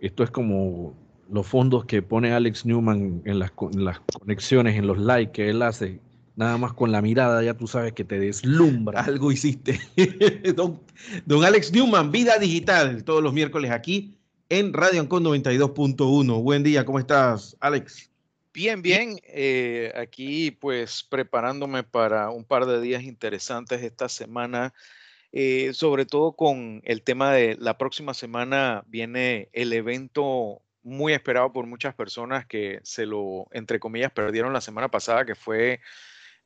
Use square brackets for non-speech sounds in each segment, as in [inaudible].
Esto es como los fondos que pone Alex Newman en las, conexiones, en los likes que él hace. Nada más con la mirada ya tú sabes que te deslumbra. [laughs] Algo hiciste. [laughs] don, don Alex Newman, Vida Digital, todos los miércoles aquí en Radio Ancon 92.1. Buen día, ¿cómo estás, Alex? Bien, bien. Eh, aquí pues preparándome para un par de días interesantes esta semana, eh, sobre todo con el tema de la próxima semana viene el evento muy esperado por muchas personas que se lo, entre comillas, perdieron la semana pasada, que fue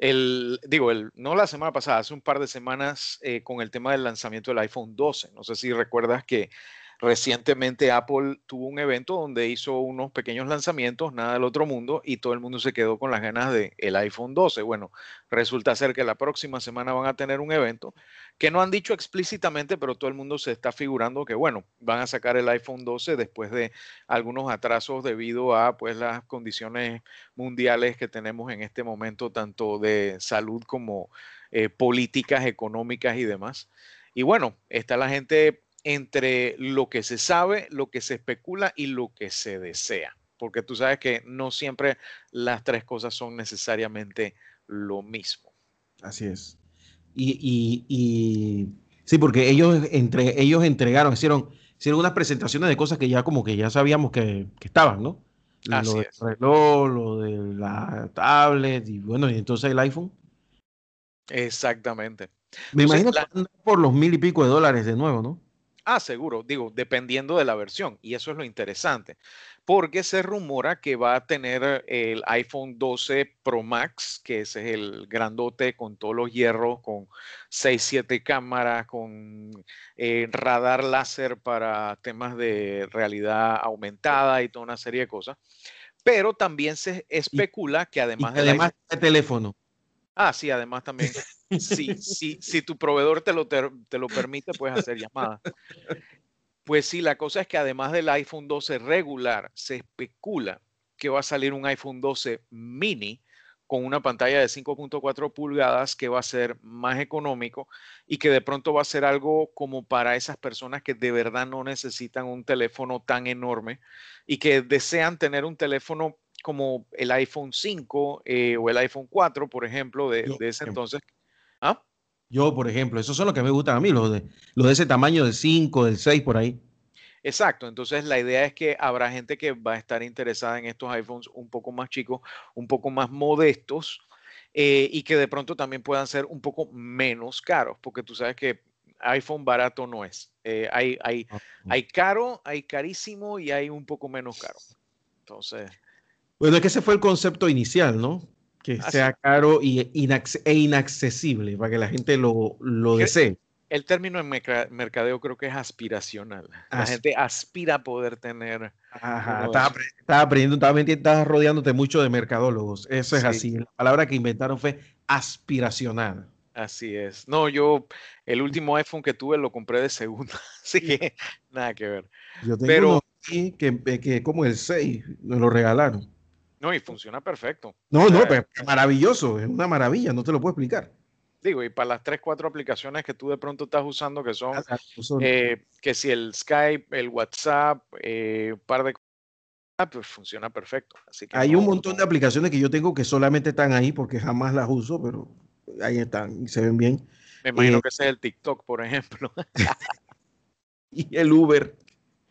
el, digo, el, no la semana pasada, hace un par de semanas eh, con el tema del lanzamiento del iPhone 12. No sé si recuerdas que Recientemente Apple tuvo un evento donde hizo unos pequeños lanzamientos, nada del otro mundo, y todo el mundo se quedó con las ganas del el iPhone 12. Bueno, resulta ser que la próxima semana van a tener un evento que no han dicho explícitamente, pero todo el mundo se está figurando que, bueno, van a sacar el iPhone 12 después de algunos atrasos debido a pues las condiciones mundiales que tenemos en este momento, tanto de salud como eh, políticas, económicas y demás. Y bueno, está la gente entre lo que se sabe, lo que se especula y lo que se desea. Porque tú sabes que no siempre las tres cosas son necesariamente lo mismo. Así es. Y, sí, porque ellos, entre, ellos entregaron, hicieron, hicieron unas presentaciones de cosas que ya como que ya sabíamos que, estaban, ¿no? lo del reloj, lo de la tablet y bueno, y entonces el iPhone. Exactamente. Me imagino que por los mil y pico de dólares de nuevo, ¿no? Ah, seguro, digo, dependiendo de la versión. Y eso es lo interesante, porque se rumora que va a tener el iPhone 12 Pro Max, que ese es el grandote con todos los hierros, con 6, 7 cámaras, con eh, radar láser para temas de realidad aumentada y toda una serie de cosas. Pero también se especula que además, de además de teléfono. Ah, sí, además también, sí, sí, si tu proveedor te lo, te, lo permite, puedes hacer llamadas. Pues sí, la cosa es que además del iPhone 12 regular, se especula que va a salir un iPhone 12 mini con una pantalla de 5.4 pulgadas que va a ser más económico y que de pronto va a ser algo como para esas personas que de verdad no necesitan un teléfono tan enorme y que desean tener un teléfono como el iPhone 5 eh, o el iPhone 4, por ejemplo, de, ese entonces. ¿Ah? Yo, por ejemplo, esos son los que me gustan a mí, los de, los de ese tamaño del 5, del 6, por ahí. Exacto, entonces la idea es que habrá gente que va a estar interesada en estos iPhones un poco más chicos, un poco más modestos eh, y que de pronto también puedan ser un poco menos caros, porque tú sabes que iPhone barato no es. Eh, hay, hay, ah, hay caro, hay carísimo y hay un poco menos caro. Entonces. Bueno, es que ese fue el concepto inicial, ¿no? Que sea caro y e inaccesible para que la gente lo, lo desee. El término en mercadeo creo que es aspiracional. La gente aspira a poder tener. Ajá, estaba, aprendiendo, estaba, estaba, rodeándote mucho de mercadólogos. Eso es así. La palabra que inventaron fue aspiracional. Así es. No, yo el último iPhone que tuve lo compré de segunda, [laughs] así que nada que ver. Yo tengo Pero, uno aquí que, que como el 6, me lo regalaron. No, y funciona perfecto. No, no, pero maravilloso, es una maravilla, no te lo puedo explicar. Digo, y para las tres, cuatro aplicaciones que tú de pronto estás usando, que son, ah, eh, que si el Skype, el WhatsApp, eh, un par de cosas, pues funciona perfecto. Así que Hay un montón de aplicaciones que yo tengo que solamente están ahí porque jamás las uso, pero ahí están y se ven bien. Me imagino eh, que ese es el TikTok, por ejemplo. [laughs] y el Uber.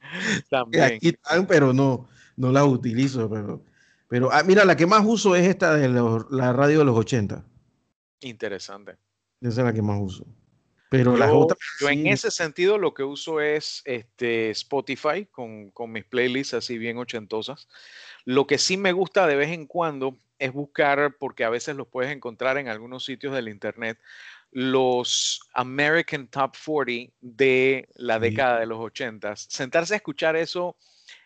[laughs] También. Aquí están, pero no, no las utilizo, pero pero ah, mira, la que más uso es esta de la radio de los 80. Interesante. Esa es la que más uso. Pero yo, las otras. Yo en ese sentido lo que uso es este Spotify con, con, mis playlists así bien ochentosas. Lo que sí me gusta de vez en cuando es buscar, porque a veces los puedes encontrar en algunos sitios del internet, los American Top 40 de la década de los 80. Sentarse a escuchar eso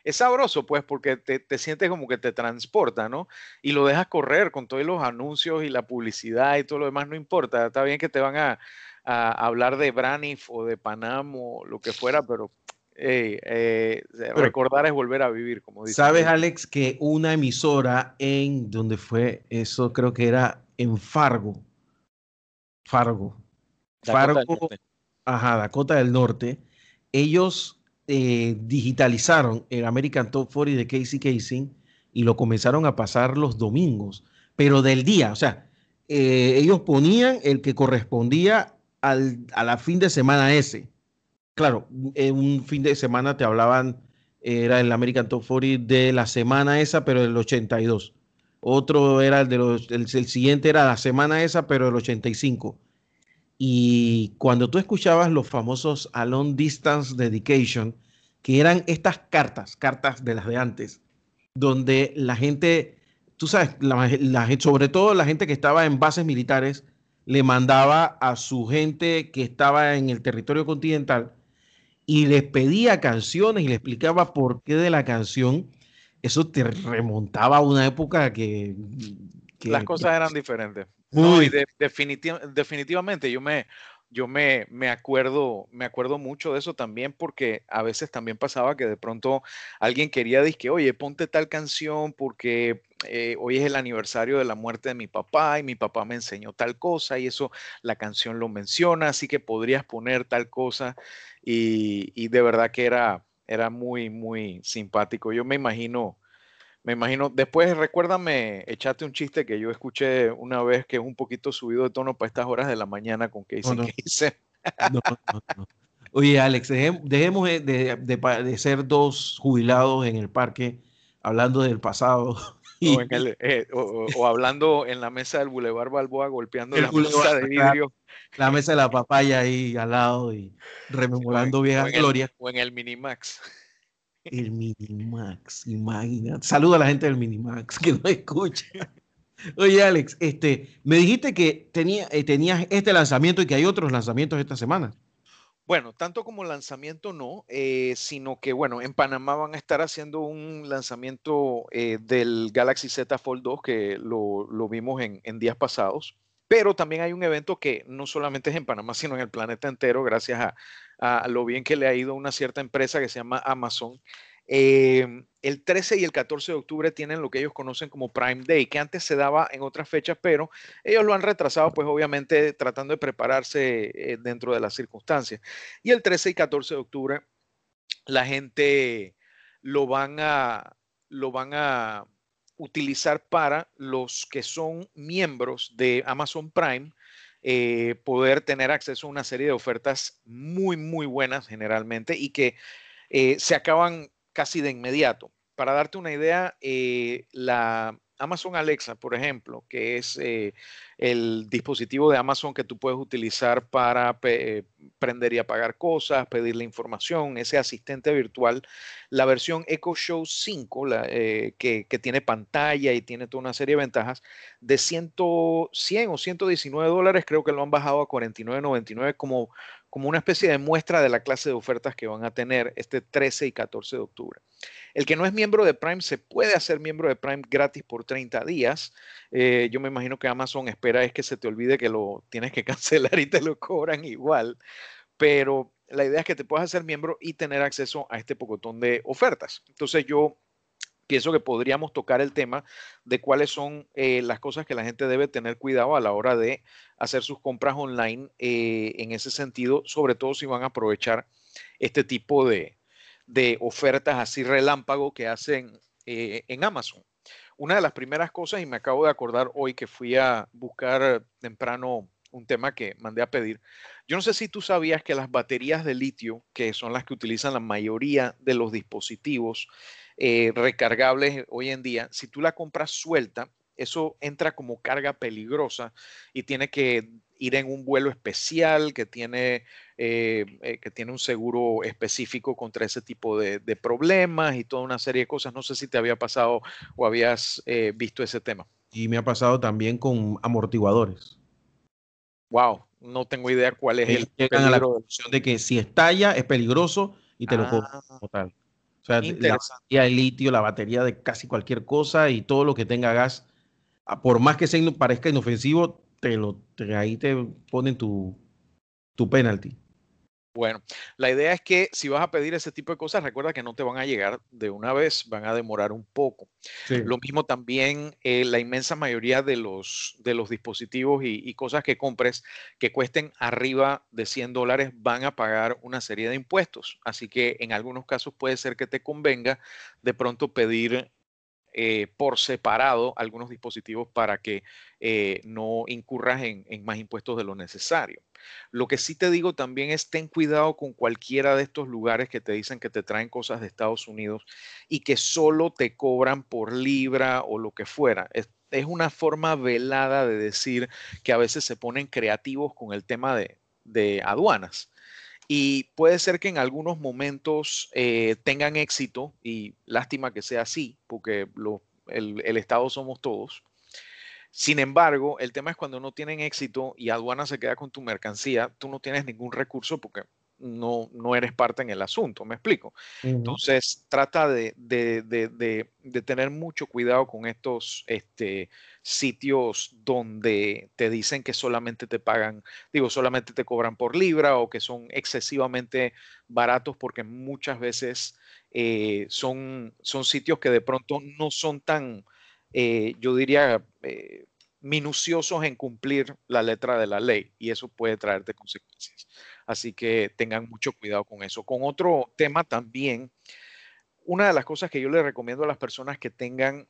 es sabroso, pues, porque te, sientes como que te transporta, ¿no? Y lo dejas correr con todos los anuncios y la publicidad y todo lo demás, no importa. Está bien que te van a, hablar de Braniff o de Panam o lo que fuera, pero eh, recordar es volver a vivir, como dice. Sabes, Alex, que una emisora en donde fue eso, creo que era en Fargo. Fargo. Fargo. Ajá, Dakota del Norte. Ellos eh, digitalizaron el American Top 40 de Casey Casey y lo comenzaron a pasar los domingos, pero del día, o sea, eh, ellos ponían el que correspondía al, a la fin de semana ese. Claro, en un fin de semana te hablaban, era el American Top 40 de la semana esa, pero del 82. Otro era el de los, el, el siguiente era la semana esa, pero del 85. Y cuando tú escuchabas los famosos a long distance dedication, que eran estas cartas, cartas de las de antes, donde la gente, tú sabes, la, sobre todo la gente que estaba en bases militares, le mandaba a su gente que estaba en el territorio continental y les pedía canciones y le explicaba por qué de la canción. Eso te remontaba a una época que... Las cosas eran diferentes. Muy. definitivamente yo me, yo me, me, acuerdo, me acuerdo mucho de eso también porque a veces también pasaba que de pronto alguien quería decir, oye, ponte tal canción porque eh, hoy es el aniversario de la muerte de mi papá y mi papá me enseñó tal cosa y eso la canción lo menciona, así que podrías poner tal cosa y, y de verdad que era, era muy, muy simpático. Yo me imagino me imagino, después recuérdame, echate un chiste que yo escuché una vez que es un poquito subido de tono para estas horas de la mañana con que dicen que hice. Oye, Alex, dejemos de, de, ser dos jubilados en el parque hablando del pasado. [laughs] O, en el, eh, o, hablando en la mesa del Boulevard Balboa golpeando la mesa de vidrio. La mesa de la papaya ahí al lado y rememorando viejas glorias. O en el Minimax. El Minimax, imagínate. Saluda a la gente del Minimax que no escucha. Oye, Alex, este, me dijiste que tenía, eh, tenías este lanzamiento y que hay otros lanzamientos esta semana. Bueno, tanto como lanzamiento no, eh, sino que bueno, en Panamá van a estar haciendo un lanzamiento eh, del Galaxy Z Fold 2 que lo, vimos en, días pasados, pero también hay un evento que no solamente es en Panamá, sino en el planeta entero, gracias a, a lo bien que le ha ido una cierta empresa que se llama Amazon. Em, el 13 y el 14 de octubre tienen lo que ellos conocen como Prime Day, que antes se daba en otras fechas, pero ellos lo han retrasado, pues obviamente tratando de prepararse eh, dentro de las circunstancias. Y el 13 y 14 de octubre la gente lo van a, lo van a utilizar para los que son miembros de Amazon Prime eh, poder tener acceso a una serie de ofertas muy, muy buenas generalmente y que eh, se acaban casi de inmediato. Para darte una idea, eh, la Amazon Alexa, por ejemplo, que es eh, el dispositivo de Amazon que tú puedes utilizar para eh, prender y apagar cosas, pedirle información, ese asistente virtual, la versión Echo Show 5, eh, que, tiene pantalla y tiene toda una serie de ventajas, de 100, 100 o 119 dólares, creo que lo han bajado a 49.99 como, como una especie de muestra de la clase de ofertas que van a tener este 13 y 14 de octubre. El que no es miembro de Prime se puede hacer miembro de Prime gratis por 30 días. Eh, yo me imagino que Amazon espera es que se te olvide que lo tienes que [laughs] cancelar y te lo cobran igual. Pero la idea es que te puedas hacer miembro y tener acceso a este pocotón de ofertas. Entonces yo pienso que podríamos tocar el tema de cuáles son eh, las cosas que la gente debe tener cuidado a la hora de hacer sus compras online eh, en ese sentido, sobre todo si van a aprovechar este tipo de, de ofertas así relámpago que hacen eh, en Amazon. Una de las primeras cosas, y me acabo de acordar hoy que fui a buscar temprano un tema que mandé a pedir. Yo no sé si tú sabías que las baterías de litio, que son las que utilizan la mayoría de los dispositivos eh, recargables hoy en día, si tú la compras suelta, eso entra como carga peligrosa y tiene que ir en un vuelo especial que tiene, eh, eh, que tiene un seguro específico contra ese tipo de, problemas y toda una serie de cosas. No sé si te había pasado o habías eh, visto ese tema. Y me ha pasado también con amortiguadores. Wow, no tengo idea cuál es el llegan a la conclusión de que si estalla es peligroso y te lo cobran como tal. O sea, la batería de litio, la batería de casi cualquier cosa y todo lo que tenga gas, por más que sea, parezca inofensivo, te lo, ahí te ponen tu, tu penalty. Bueno, la idea es que si vas a pedir ese tipo de cosas, recuerda que no te van a llegar de una vez, van a demorar un poco. Lo mismo también, eh, la inmensa mayoría de los, de los dispositivos y, y, cosas que compres que cuesten arriba de 100 dólares van a pagar una serie de impuestos. Así que en algunos casos puede ser que te convenga de pronto pedir eh, por separado algunos dispositivos para que eh, no incurras en, más impuestos de lo necesario. Lo que sí te digo también es ten cuidado con cualquiera de estos lugares que te dicen que te traen cosas de Estados Unidos y que solo te cobran por libra o lo que fuera. Es, una forma velada de decir que a veces se ponen creativos con el tema de aduanas y puede ser que en algunos momentos eh, tengan éxito, y lástima que sea así, porque el, el, Estado somos todos. Sin embargo, el tema es cuando no tienen éxito y aduana se queda con tu mercancía, tú no tienes ningún recurso porque no, no eres parte en el asunto, me explico. Entonces, trata de, tener mucho cuidado con estos este, sitios donde te dicen que solamente te pagan, digo, solamente te cobran por libra o que son excesivamente baratos porque muchas veces eh, son, son sitios que de pronto no son tan, eh, yo diría, eh, minuciosos en cumplir la letra de la ley y eso puede traerte consecuencias. Así que tengan mucho cuidado con eso. Con otro tema también, una de las cosas que yo le recomiendo a las personas que tengan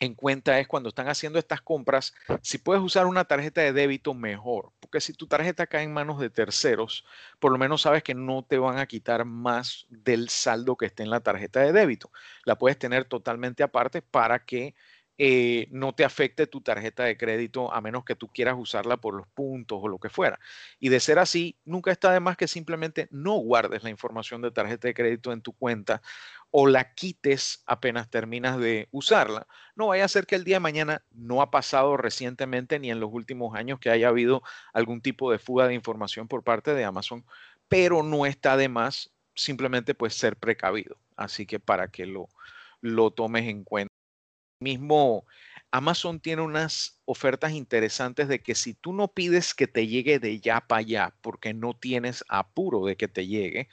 en cuenta es cuando están haciendo estas compras, si puedes usar una tarjeta de débito mejor, porque si tu tarjeta cae en manos de terceros, por lo menos sabes que no te van a quitar más del saldo que esté en la tarjeta de débito. La puedes tener totalmente aparte para que eh, no te afecte tu tarjeta de crédito a menos que tú quieras usarla por los puntos o lo que fuera. Y de ser así, nunca está de más que simplemente no guardes la información de tarjeta de crédito en tu cuenta o la quites apenas terminas de usarla. No vaya a ser que el día de mañana no ha pasado recientemente ni en los últimos años que haya habido algún tipo de fuga de información por parte de Amazon, pero no está de más simplemente pues ser precavido. Así que para que lo, lo tomes en cuenta mismo Amazon tiene unas ofertas interesantes de que si tú no pides que te llegue de ya para allá, porque no tienes apuro de que te llegue,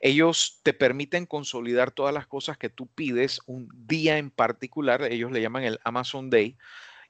ellos te permiten consolidar todas las cosas que tú pides un día en particular, ellos le llaman el Amazon Day,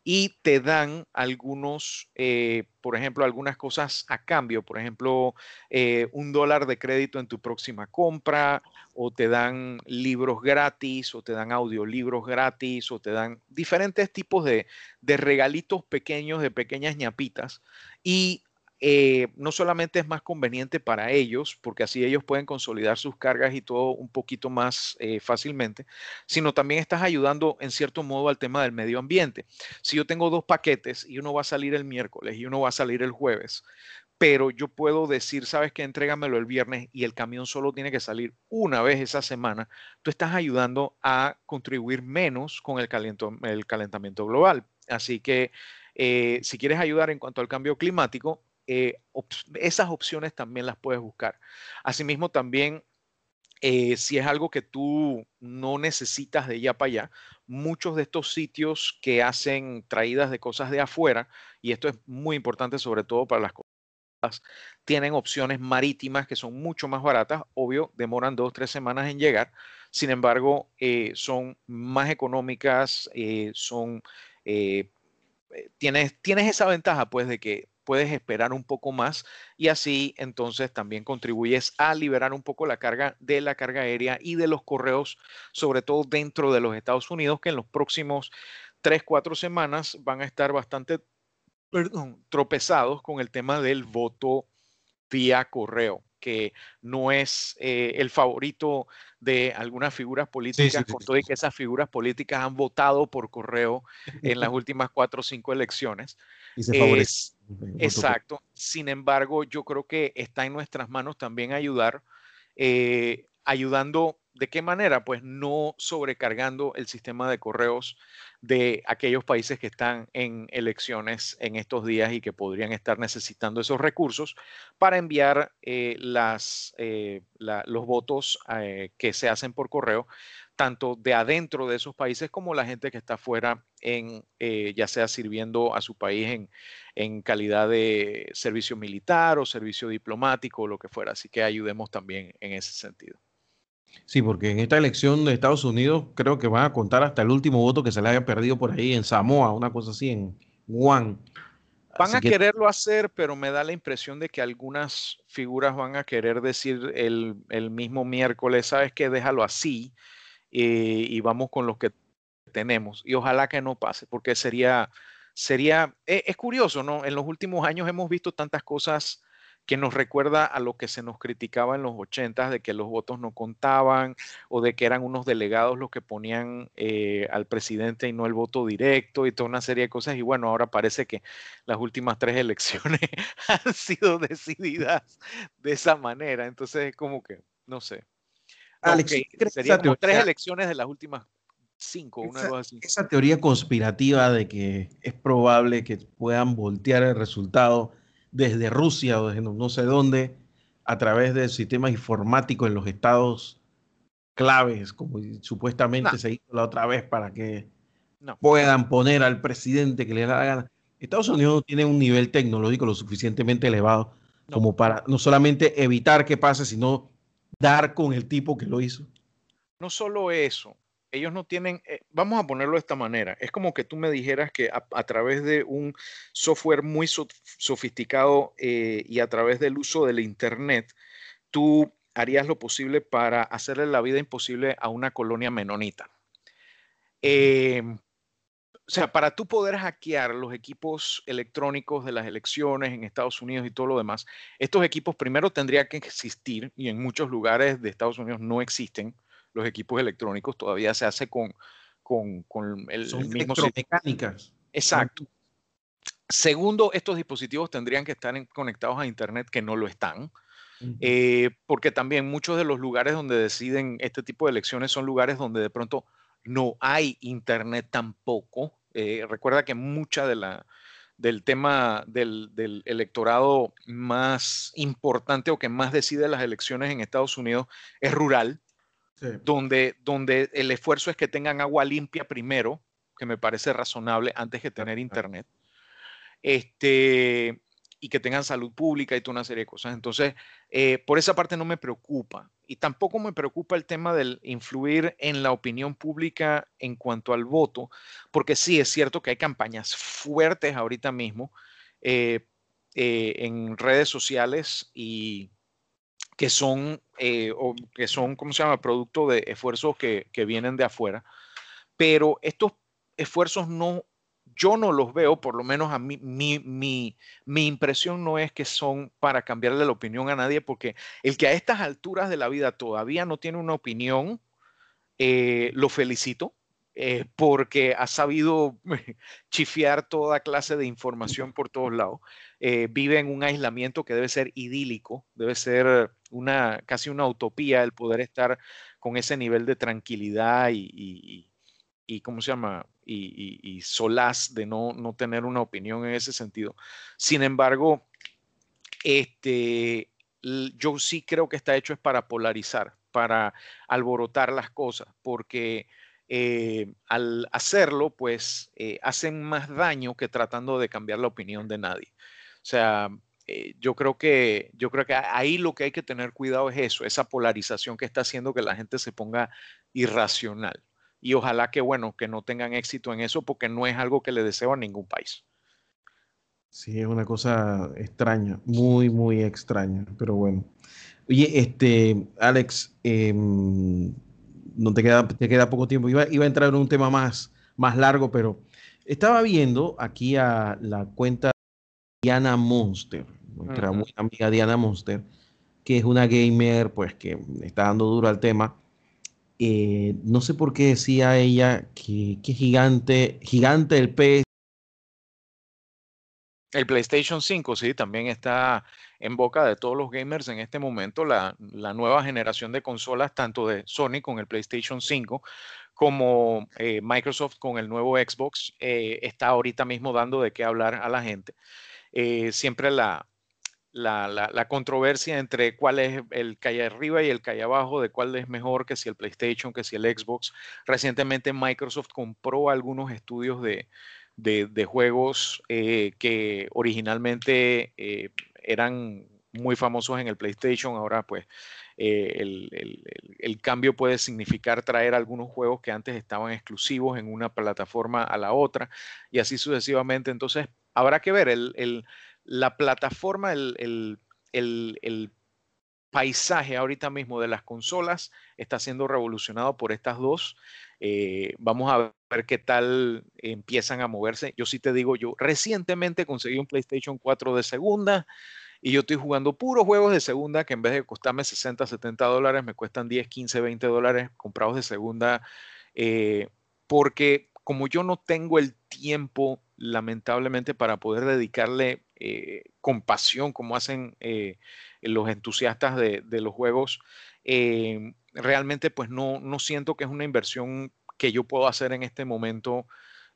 y te dan algunos, eh, por ejemplo, algunas cosas a cambio, por ejemplo, eh, un dólar de crédito en tu próxima compra, o te dan libros gratis, o te dan audiolibros gratis, o te dan diferentes tipos de, de regalitos pequeños, de pequeñas ñapitas. Y eh, no solamente es más conveniente para ellos, porque así ellos pueden consolidar sus cargas y todo un poquito más eh, fácilmente, sino también estás ayudando en cierto modo al tema del medio ambiente. Si yo tengo dos paquetes y uno va a salir el miércoles y uno va a salir el jueves, pero yo puedo decir, sabes que entrégamelo el viernes y el camión solo tiene que salir una vez esa semana, tú estás ayudando a contribuir menos con el, calentamiento global. Así que eh, si quieres ayudar en cuanto al cambio climático, eh, esas opciones también las puedes buscar. Asimismo, también eh, si es algo que tú no necesitas de allá para allá, muchos de estos sitios que hacen traídas de cosas de afuera, y esto es muy importante sobre todo para las cosas, tienen opciones marítimas que son mucho más baratas, obvio, demoran dos, tres semanas en llegar, sin embargo, eh, son más económicas, son... tienes, tienes esa ventaja pues de que puedes esperar un poco más y así entonces también contribuyes a liberar un poco la carga de la carga aérea y de los correos, sobre todo dentro de los Estados Unidos, que en los próximos tres, cuatro semanas van a estar bastante tropezados con el tema del voto vía correo que no es eh, el favorito de algunas figuras políticas, con todo y que esas figuras políticas han votado por correo en las [laughs] últimas cuatro o cinco elecciones. Y se favorece. Exacto. Sin embargo, yo creo que está en nuestras manos también ayudar, eh, ayudando ¿De qué manera? Pues no sobrecargando el sistema de correos de aquellos países que están en elecciones en estos días y que podrían estar necesitando esos recursos para enviar eh, eh, los votos que se hacen por correo, tanto de adentro de esos países como la gente que está fuera, en, ya sea sirviendo a su país en, en calidad de servicio militar o servicio diplomático o lo que fuera. Así que ayudemos también en ese sentido. Sí, porque en esta elección de Estados Unidos creo que van a contar hasta el último voto que se le haya perdido por ahí en Samoa, una cosa así, en Guam. Van a quererlo hacer, pero me da la impresión de que algunas figuras van a querer decir el, mismo miércoles, sabes qué, déjalo así eh, y vamos con los que tenemos. Y ojalá que no pase, porque sería, sería, e, es curioso, ¿no? En los últimos años hemos visto tantas cosas que nos recuerda a lo que se nos criticaba en los 80 de que los votos no contaban o de que eran unos delegados los que ponían eh, al presidente y no el voto directo y toda una serie de cosas. Y bueno, ahora parece que las últimas tres [laughs] elecciones han sido decididas de esa manera. Entonces es como que, no sé. Alex, serían tres elecciones de las últimas cinco, una esa, así. Esa teoría conspirativa de que es probable que puedan voltear el resultado desde Rusia o desde no, sé dónde, a través del sistema informático en los estados claves, como supuestamente se hizo la otra vez para que puedan poner al presidente que le da la gana. Estados Unidos tiene un nivel tecnológico lo suficientemente elevado como para no solamente evitar que pase, sino dar con el tipo que lo hizo. No solo eso, ellos no tienen, eh, vamos a ponerlo de esta manera, es como que tú me dijeras que a, través de un software muy sofisticado eh, y a través del uso del Internet, tú harías lo posible para hacerle la vida imposible a una colonia menonita. Em, o sea, para tú poder hackear los equipos electrónicos de las elecciones en Estados Unidos y todo lo demás, estos equipos primero tendrían que existir y en muchos lugares de Estados Unidos no existen los equipos electrónicos, todavía se hace con, con, con el, Son mismo mecánicas. Exacto. Segundo, estos dispositivos tendrían que estar conectados a Internet, que no lo están. Eh, porque también muchos de los lugares donde deciden este tipo de elecciones son lugares donde de pronto no hay internet tampoco. Eh, recuerda que mucha de la, del tema del, del, electorado más importante o que más decide las elecciones en Estados Unidos es rural donde, donde el esfuerzo es que tengan agua limpia primero, que me parece razonable antes que tener internet, este, y que tengan salud pública y toda una serie de cosas. Entonces, eh, por esa parte no me preocupa. Y tampoco me preocupa el tema del influir en la opinión pública en cuanto al voto, porque sí es cierto que hay campañas fuertes ahorita mismo eh, eh, en redes sociales y que son, eh, o que son, ¿cómo se llama?, producto de esfuerzos que, que, vienen de afuera. Pero estos esfuerzos no, yo no los veo, por lo menos a mí, mi, mi, mi impresión no es que son para cambiarle la opinión a nadie, porque el que a estas alturas de la vida todavía no tiene una opinión, eh, lo felicito. Eh, porque ha sabido [laughs] chifiar toda clase de información por todos lados. vive en un aislamiento que debe ser idílico, debe ser una, casi una utopía el poder estar con ese nivel de tranquilidad y, y, ¿cómo se llama? Y, solaz de no, no tener una opinión en ese sentido. Sin embargo, este, yo sí creo que está hecho es para polarizar, para alborotar las cosas, porque eh, al hacerlo, pues eh, hacen más daño que tratando de cambiar la opinión de nadie. O sea, eh, yo creo que yo creo que ahí lo que hay que tener cuidado es eso, esa polarización que está haciendo que la gente se ponga irracional. Y ojalá que bueno, que no tengan éxito en eso porque no es algo que le deseo a ningún país. Sí, es una cosa extraña, muy, muy extraña, pero bueno. Oye, este, Alex, em, no te queda, te queda poco tiempo. Iba, iba a entrar en un tema más, más largo, pero estaba viendo aquí a la cuenta Diana Monster, nuestra muy amiga Diana Monster, que es una gamer, pues que está dando duro al tema. Eh, no sé por qué decía ella que, que gigante, gigante el pez El PlayStation 5, sí, también está en boca de todos los gamers en este momento. La, nueva generación de consolas, tanto de Sony con el PlayStation 5 como eh, Microsoft con el nuevo Xbox, eh, está ahorita mismo dando de qué hablar a la gente. Eh, siempre la, la, controversia entre cuál es el hay arriba y el hay abajo, de cuál es mejor, que si el PlayStation, que si el Xbox. Recientemente Microsoft compró algunos estudios de, juegos eh, que originalmente eh, eran muy famosos en el PlayStation, ahora pues eh, el, cambio puede significar traer algunos juegos que antes estaban exclusivos en una plataforma a la otra y así sucesivamente. Entonces, habrá que ver el, la plataforma, el, paisaje ahorita mismo de las consolas está siendo revolucionado por estas dos. Eh, vamos a ver qué tal empiezan a moverse. Yo sí te digo, yo recientemente conseguí un PlayStation 4 de segunda y yo estoy jugando puros juegos de segunda que en vez de costarme 60, 70 dólares, me cuestan 10, 15, 20 dólares comprados de segunda. Eh, porque como yo no tengo el tiempo, lamentablemente, para poder dedicarle eh, compasión como hacen eh, los entusiastas de, los juegos, eh, realmente pues no, no siento que es una inversión que yo puedo hacer en este momento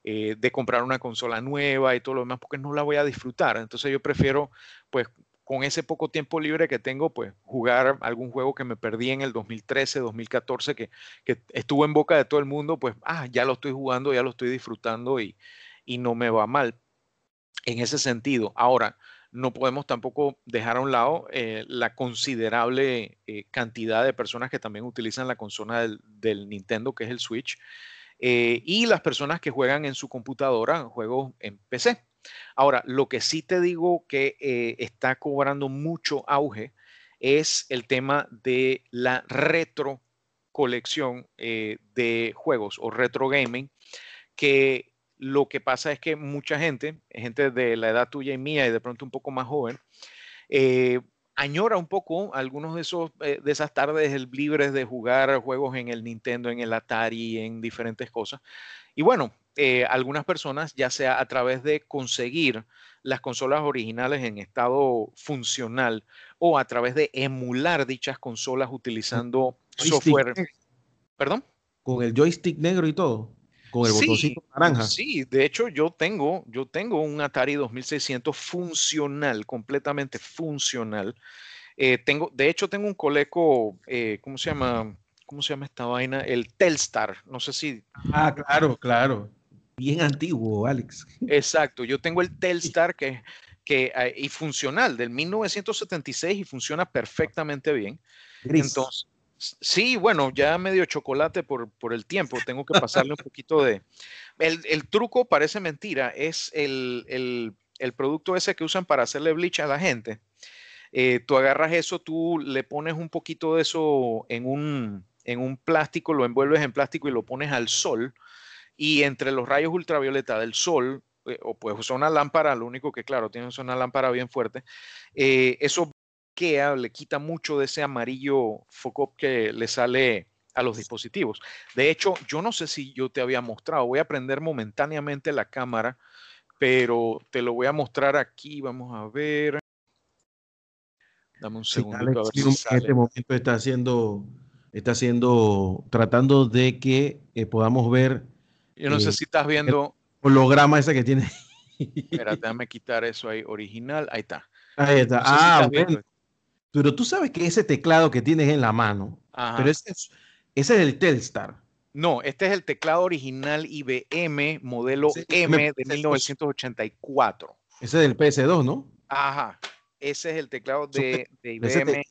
de comprar una consola nueva y todo lo demás porque no la voy a disfrutar. Entonces yo prefiero pues con ese poco tiempo libre que tengo, pues jugar algún juego que me perdí en el 2013, 2014, que, que estuvo en boca de todo el mundo, pues, ah, ya lo estoy jugando, ya lo estoy disfrutando y, y no me va mal en ese sentido. Ahora, no podemos tampoco dejar a un lado eh, la considerable eh, cantidad de personas que también utilizan la consola del, Nintendo, que es el Switch, eh, y las personas que juegan en su computadora, juegos en PC. Ahora, lo que sí te digo que está cobrando mucho auge es el tema de la retro colección de juegos o retro gaming, que lo que pasa es que mucha gente, gente de la edad tuya y mía y de pronto un poco más joven, eh, añora un poco algunos de esos eh, de esas tardes libres de jugar juegos en el Nintendo, en el Atari, en diferentes cosas. Y bueno, eh, algunas personas, ya sea a través de conseguir las consolas originales en estado funcional o a través de emular dichas consolas utilizando software. ¿Perdón? Con el joystick negro y todo con el botoncito naranja. Sí, de hecho yo tengo, yo tengo un Atari 2600 funcional, completamente funcional. Eh, tengo, de hecho tengo un Coleco, eh, ¿cómo se llama? ¿Cómo se llama esta vaina? El Telstar. No sé si. Ah, claro, claro. Bien antiguo, Alex. Exacto. Yo tengo el Telstar que, que eh, y funcional del 1976 y funciona perfectamente bien. Entonces, Sí, bueno, ya medio chocolate por, el tiempo, tengo que pasarle un poquito de... El, truco parece mentira, es el, producto ese que usan para hacerle bleach a la gente. Eh, tú agarras eso, tú le pones un poquito de eso en un, en un plástico, lo envuelves en plástico y lo pones al sol. Y entre los rayos ultravioleta del sol, eh, o puedes usar una lámpara, lo único que claro, tienes una lámpara bien fuerte, eh, eso le quita mucho de ese amarillo foco que le sale a los dispositivos. De hecho, yo no sé si yo te había mostrado, voy a prender momentáneamente la cámara, pero te lo voy a mostrar aquí, vamos a ver. Dame un segundo. en este momento está haciendo, está haciendo, tratando de que eh, podamos ver. Yo no sé eh, si estás viendo. El holograma ese que tiene. Espera, [laughs] déjame quitar eso ahí, original. Ahí está. Ahí está. ah, bueno. Pero tú sabes que ese teclado que tienes en la mano, pero ese es, ese es el Telstar. No, este es el teclado original IBM modelo M de 1984. Ese es del PS2, ¿no? Ajá. Ese es el teclado de, IBM.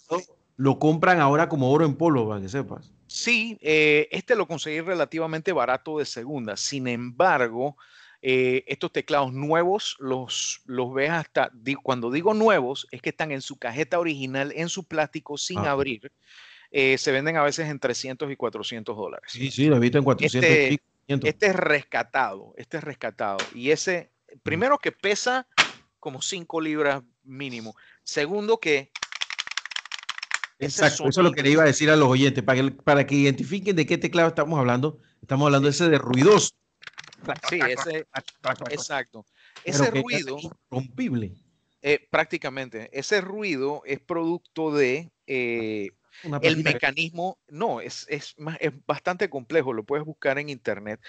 Lo compran ahora como oro en polvo, para que sepas. Sí, eh, este lo conseguí relativamente barato de segunda. Sin embargo, eh, estos teclados nuevos los, los ves hasta, cuando digo nuevos, es que están en su cajeta original, en su plástico, sin ah. abrir. Eh, se venden a veces en 300 y 400 dólares. Sí, sí, lo he visto en 400 este, Este es rescatado, este es rescatado. Y ese, primero que pesa como 5 libras mínimo. Segundo que... Exacto, eso es lo que le iba a decir a los oyentes, para que, para que identifiquen de qué teclado estamos hablando. Estamos hablando ese de ruidoso. Sí, ese, exacto. Ese ruido... Rompible. Eh, prácticamente. Ese ruido es producto de eh, el mecanismo, no, es, es, es bastante complejo, lo puedes buscar en internet.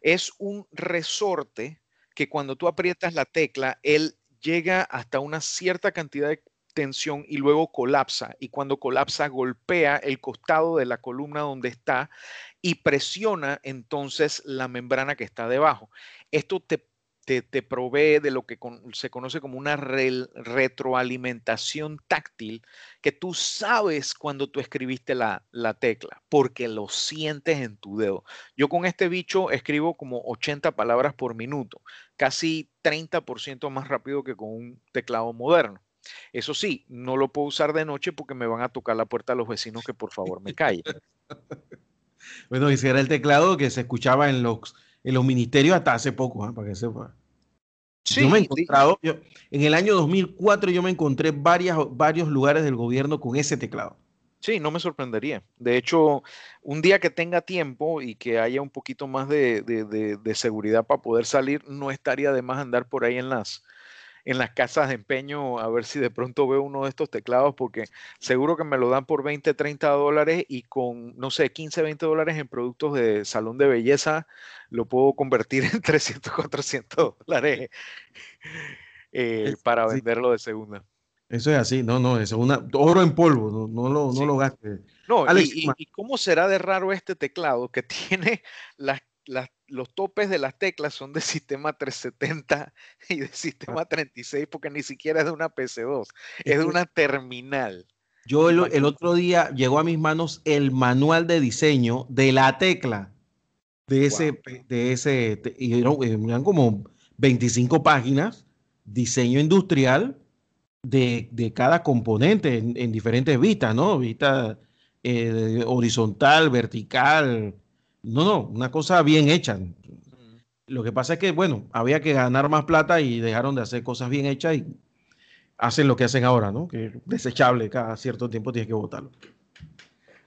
Es un resorte que cuando tú aprietas la tecla, él llega hasta una cierta cantidad de tensión y luego colapsa. Y cuando colapsa, golpea el costado de la columna donde está y presiona entonces la membrana que está debajo. Esto te te, provee de lo que se conoce como una retroalimentación táctil, que tú sabes cuando tú escribiste la, la, tecla, porque lo sientes en tu dedo. Yo con este bicho escribo como 80 palabras por minuto, casi 30% más rápido que con un teclado moderno. Eso sí, no lo puedo usar de noche porque me van a tocar la puerta a los vecinos que por favor me callen. [laughs] bueno, ese era el teclado que se escuchaba en los en los ministerios hasta hace poco, ¿eh? para que sepa. Sí, yo me he encontrado, en el año 2004 yo me encontré varias, varios lugares del gobierno con ese teclado. Sí, no me sorprendería. De hecho, un día que tenga tiempo y que haya un poquito más de, de, de seguridad para poder salir, no estaría de más andar por ahí en las, en las casas de empeño a ver si de pronto veo uno de estos teclados, porque seguro que me lo dan por 20, 30 dólares y con, no sé, 15, 20 dólares en productos de salón de belleza, lo puedo convertir en [laughs] 300, 400 dólares eh, para venderlo de segunda. Eso es así, no, no, es una, oro en polvo, no, no lo, no lo gastes. No, y, y, cómo será de raro este teclado que [laughs] tiene las, las los topes de las teclas son de [laughs] sistema 370 [laughs] y de sistema 36 porque ni siquiera es de una PC2, es de una terminal. Yo el, otro día llegó a mis manos el manual de diseño de la tecla de ese, de ese, y eran, como 25 páginas, diseño industrial de, cada componente en, diferentes vistas, ¿no? Vista eh, horizontal, vertical, no, no, una cosa bien hecha. Lo que pasa es que, bueno, había que ganar más plata y dejaron de hacer cosas bien hechas y hacen lo que hacen ahora, ¿no? Que es desechable, cada cierto tiempo tienes que votarlo.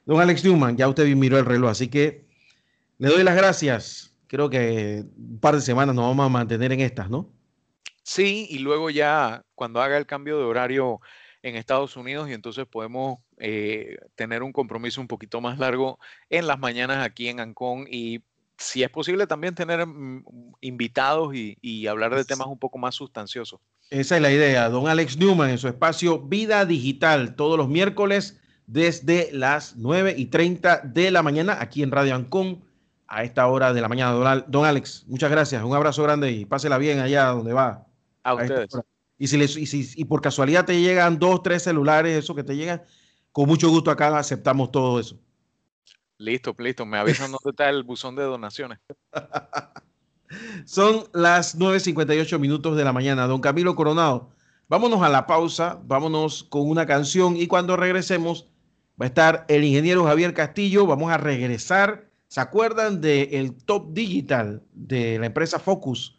Don Alex Newman, ya usted miró el reloj, así que le doy las gracias. Creo que un par de semanas nos vamos a mantener en estas, ¿no? Sí, y luego ya cuando haga el cambio de horario en Estados Unidos y entonces podemos eh, tener un compromiso un poquito más largo en las mañanas aquí en Ancón y si es posible también tener mm, invitados y, hablar de temas un poco más sustanciosos. Esa es la idea. Don Alex Newman en su espacio Vida Digital todos los miércoles desde las 9 y 30 de la mañana aquí en Radio Ancón a esta hora de la mañana. Don, Alex, muchas gracias. Un abrazo grande y pásela bien allá donde va. A, ustedes. Y si, les, y si y por casualidad te llegan dos, tres celulares, eso que te llegan, con mucho gusto acá aceptamos todo eso. Listo, listo. Me avisan dónde está el buzón de donaciones. [laughs] Son las 9.58 minutos de la mañana. Don Camilo Coronado, vámonos a la pausa, vámonos con una canción y cuando regresemos va a estar el ingeniero Javier Castillo. Vamos a regresar. ¿Se acuerdan del top digital de la empresa Focus?